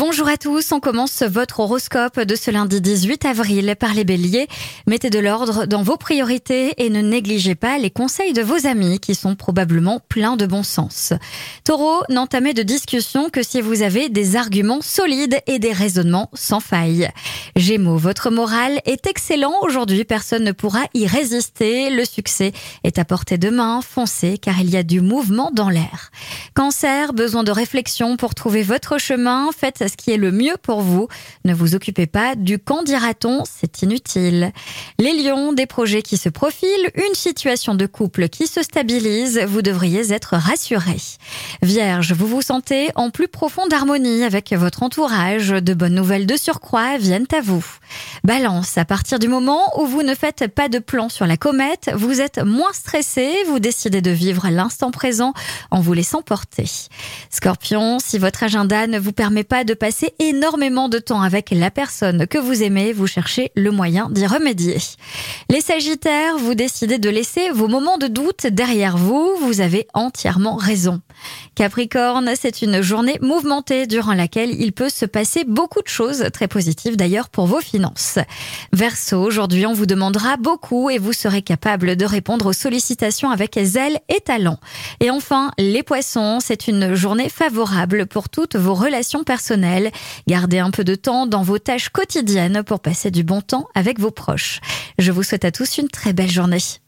Bonjour à tous, on commence votre horoscope de ce lundi 18 avril par les béliers. Mettez de l'ordre dans vos priorités et ne négligez pas les conseils de vos amis qui sont probablement pleins de bon sens. Taureau, n'entamez de discussion que si vous avez des arguments solides et des raisonnements sans faille. Gémeaux, votre morale est excellent aujourd'hui, personne ne pourra y résister. Le succès est à portée de main, foncez car il y a du mouvement dans l'air. Cancer, besoin de réflexion pour trouver votre chemin, ce qui est le mieux pour vous. Ne vous occupez pas du quand dira-t-on, c'est inutile. Les lions, des projets qui se profilent, une situation de couple qui se stabilise, vous devriez être rassurés. Vierge, vous vous sentez en plus profonde harmonie avec votre entourage, de bonnes nouvelles de surcroît viennent à vous. Balance, à partir du moment où vous ne faites pas de plan sur la comète, vous êtes moins stressé, vous décidez de vivre l'instant présent en vous laissant porter. Scorpion, si votre agenda ne vous permet pas de passer énormément de temps avec la personne que vous aimez, vous cherchez le moyen d'y remédier. Les Sagittaires, vous décidez de laisser vos moments de doute derrière vous, vous avez entièrement raison. Capricorne, c'est une journée mouvementée durant laquelle il peut se passer beaucoup de choses, très positives d'ailleurs pour vos finances. Verseau, aujourd'hui on vous demandera beaucoup et vous serez capable de répondre aux sollicitations avec zèle et talent. Et enfin, les poissons, c'est une journée favorable pour toutes vos relations personnelles. Gardez un peu de temps dans vos tâches quotidiennes pour passer du bon temps avec vos proches. Je vous souhaite à tous une très belle journée.